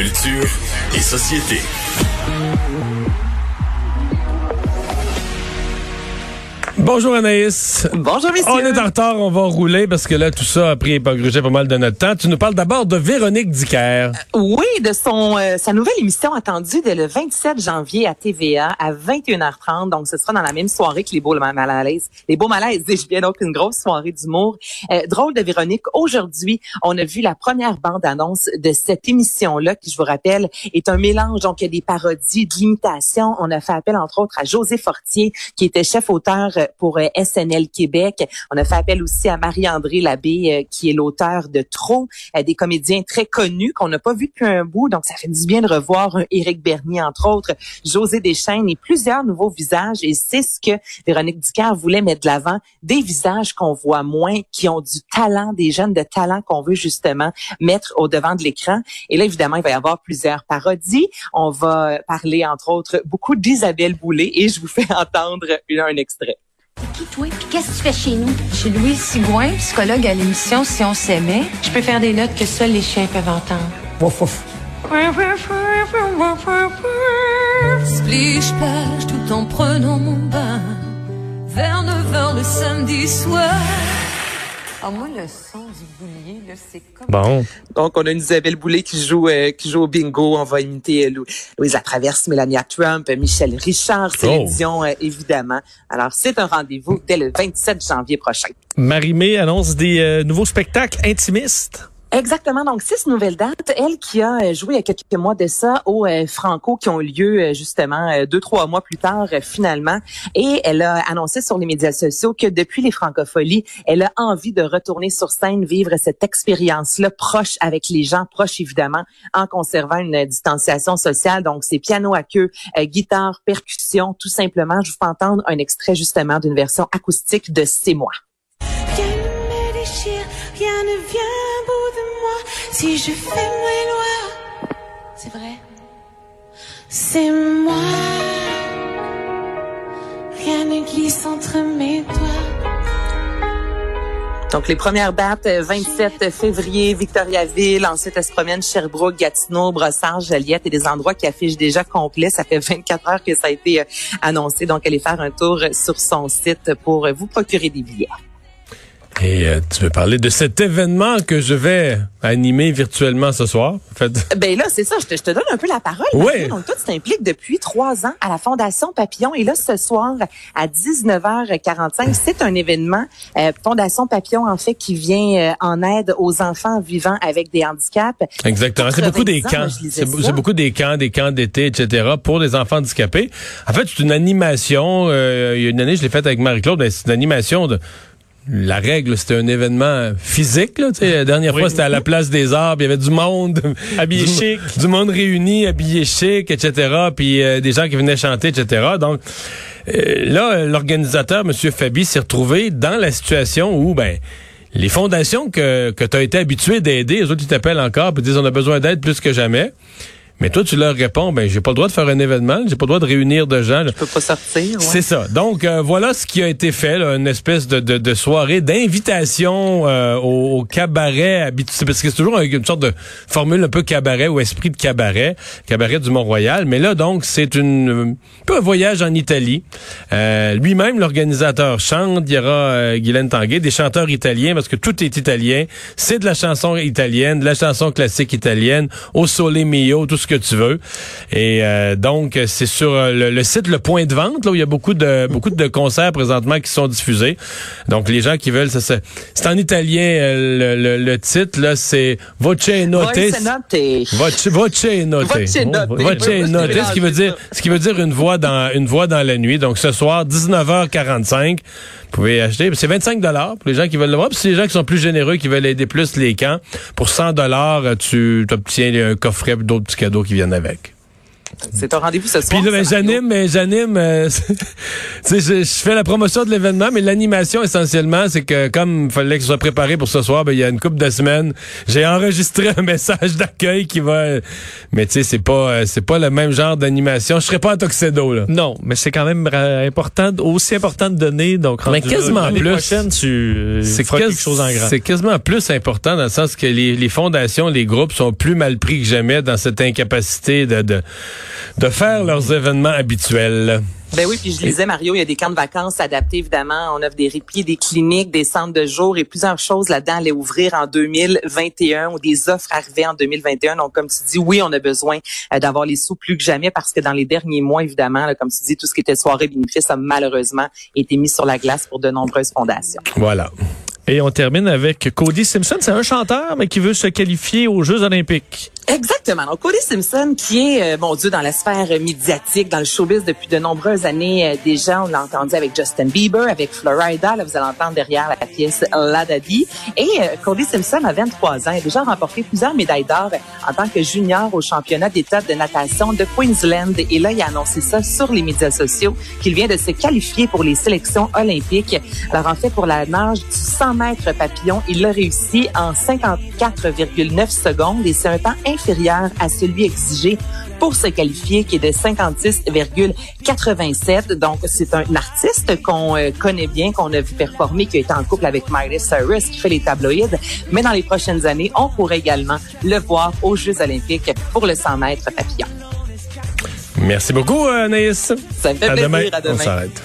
Culture et société. Bonjour Anaïs. Bonjour messieurs. On est en retard, on va rouler parce que là tout ça a pris pas grugé pas mal de notre temps. Tu nous parles d'abord de Véronique Dicker. Oui, de son euh, sa nouvelle émission attendue dès le 27 janvier à TVA à 21h30. Donc ce sera dans la même soirée que les beaux malaises. Les beaux malaises, je bien donc une grosse soirée d'humour. Euh, drôle de Véronique. Aujourd'hui, on a vu la première bande annonce de cette émission là qui je vous rappelle est un mélange donc il y a des parodies, de l'imitation. On a fait appel entre autres à José Fortier qui était chef auteur euh, pour euh, SNL Québec. On a fait appel aussi à Marie-André Labbé, euh, qui est l'auteur de Trop, euh, des comédiens très connus qu'on n'a pas vu depuis un bout. Donc, ça fait du bien de revoir un Éric Bernier, entre autres, José Deschênes et plusieurs nouveaux visages. Et c'est ce que Véronique Ducard voulait mettre de l'avant, des visages qu'on voit moins, qui ont du talent, des jeunes de talent qu'on veut justement mettre au devant de l'écran. Et là, évidemment, il va y avoir plusieurs parodies. On va parler, entre autres, beaucoup d'Isabelle Boulay et je vous fais entendre un extrait. Qui, toi? Puis qu'est-ce que tu fais chez nous? Je suis Louise Sigouin, psychologue à l'émission Si on s'aimait. Je peux faire des notes que seuls les chiens peuvent entendre. Wouf, wouf. Splish plage tout en prenant mon bain. Vers 9h le samedi soir. Ah, moi, le son du boulier, là, c'est comme... Bon. Donc, on a une Isabelle Boulay qui joue euh, qui joue au bingo. On va imiter euh, Lou- Louise Latraverse, Mélania Trump, Michel Richard, Céline Oh. Dion, euh, évidemment. Alors, c'est un rendez-vous dès le 27 janvier prochain. Marie-Mé annonce des euh, nouveaux spectacles intimistes. Exactement. Donc, six nouvelles dates. Elle qui a euh, joué il y a quelques mois de ça au euh, Franco qui ont lieu euh, justement euh, deux, trois mois plus tard finalement. Et elle a annoncé sur les médias sociaux que depuis les francopholies, elle a envie de retourner sur scène, vivre cette expérience-là proche avec les gens, proche évidemment, en conservant une distanciation sociale. Donc, c'est piano à queue, guitare, percussion, tout simplement. Je vous fais entendre un extrait justement d'une version acoustique de C'est moi. Si je fais mes lois, c'est vrai. C'est moi. Rien ne glisse entre mes doigts. Donc, les premières dates, euh, 27 février, Victoriaville. Ensuite, elle se promène Sherbrooke, Gatineau, Brossard, Joliette et des endroits qui affichent déjà complet. Ça fait 24 heures que ça a été euh, annoncé. Donc, allez faire un tour sur son site pour euh, vous procurer des billets. Et euh, tu veux parler de cet événement que je vais animer virtuellement ce soir. En fait, Ben là, c'est ça. Je te, je te donne un peu la parole. Oui. Donc, toi, tu t'impliques depuis trois ans à la Fondation Papillon. Et là, ce soir, à 19h45, c'est un événement euh, Fondation Papillon, en fait, qui vient euh, en aide aux enfants vivant avec des handicaps. Exactement. C'est beaucoup des 90 ans, camps. C'est beaucoup des camps, des camps d'été, etc. pour les enfants handicapés. En fait, c'est une animation. euh, il y a une année, je l'ai faite avec Marie-Claude. ben, C'est une animation de. La règle, c'était un événement physique. Là, la dernière fois, c'était à la place des arbres. Il y avait du monde habillé Du- chic, du monde réuni, habillé chic, etc. Puis euh, des gens qui venaient chanter, etc. Donc euh, là, l'organisateur, M. Fabi, s'est retrouvé dans la situation où, ben, les fondations que, que tu as été habitué d'aider, les autres, ils t'appellent encore et disent on a besoin d'aide plus que jamais. Mais toi, tu leur réponds, ben, j'ai pas le droit de faire un événement, j'ai pas le droit de réunir de gens. Je peux pas sortir. ouais. C'est ça. Donc, euh, voilà ce qui a été fait, là, une espèce de, de, de soirée d'invitation euh, au, au cabaret habituel, parce que c'est toujours une sorte de formule un peu cabaret ou esprit de cabaret, cabaret du Mont-Royal. Mais là, donc, c'est une un peu un voyage en Italie. Euh, Lui-même, l'organisateur, chante. Il y aura euh, Guylaine Tanguay, des chanteurs italiens, parce que tout est italien. C'est de la chanson italienne, de la chanson classique italienne, au sole mio, tout ce que tu veux. Et euh, donc, c'est sur euh, le, le site Le Point de Vente, là où il y a beaucoup de beaucoup de concerts présentement qui sont diffusés. Donc, les gens qui veulent, ça, c'est c'est en italien, euh, le, le- le titre, là, c'est Voce Note. Voice note. Voce, voce note. Voce note. Voce Oui, note. Ce qui veut dire, ce qui veut dire une voix dans, une voix dans la nuit. Donc, ce soir, 19h45, vous pouvez acheter. C'est 25 dollars pour les gens qui veulent le voir. Puis, c'est les gens qui sont plus généreux, qui veulent aider plus les camps. Pour 100 dollars, tu obtiens un coffret et d'autres petits cadeaux qui viennent avec. C'est un rendez-vous ce soir. Puis là, ben, ça, Mario. j'anime, mais j'anime. euh, tu sais, je, je fais la promotion de l'événement, mais l'animation essentiellement, c'est que comme il fallait que je sois préparé pour ce soir, ben il y a une couple de semaines, j'ai enregistré un message d'accueil qui va. Mais tu sais, c'est pas, euh, c'est pas le même genre d'animation. Je serais pas en tuxedo là. Non, mais c'est quand même important, aussi important de donner. Donc, Mais quasiment là, plus. prochaine, tu euh, C'est quas- quelque chose en grand. C'est quasiment plus important dans le sens que les, les fondations, les groupes sont plus mal pris que jamais dans cette incapacité de, de, de faire leurs événements habituels. Ben oui, puis je lisais, Mario, il y a des camps de vacances adaptés, évidemment. On offre des répits, des cliniques, des centres de jour et plusieurs choses là-dedans allaient ouvrir en 2021 ou des offres arrivaient en 2021. Donc, comme tu dis, oui, on a besoin euh, d'avoir les sous plus que jamais parce que dans les derniers mois, évidemment, là, comme tu dis, tout ce qui était soirée bénéfice a malheureusement été mis sur la glace pour de nombreuses fondations. Voilà. Et on termine avec Cody Simpson. C'est un chanteur, mais qui veut se qualifier aux Jeux olympiques. Exactement. Donc, Cody Simpson, qui est, euh, mon Dieu, dans la sphère médiatique, dans le showbiz depuis de nombreuses années euh, déjà. On l'a entendu avec Justin Bieber, avec Florida. Là, vous allez entendre derrière la pièce La Daddy. Et euh, Cody Simpson a 23 ans. Il a déjà remporté plusieurs médailles d'or en tant que junior au championnat d'État de natation de Queensland. Et là, il a annoncé ça sur les médias sociaux qu'il vient de se qualifier pour les sélections olympiques. Alors, en fait, pour la nage du 100 mètres papillon, il l'a réussi en 54,9 secondes et c'est un temps inférieur à celui exigé pour se qualifier qui est de 56,87. Donc, c'est un artiste qu'on euh, connaît bien, qu'on a vu performer, qui été en couple avec Miley Cyrus, qui fait les tabloïds. Mais dans les prochaines années, on pourrait également le voir aux Jeux olympiques pour le 100 mètres papillon. Merci beaucoup, euh, Anaïs. Ça me fait À plaisir. demain. À demain. On s'arrête.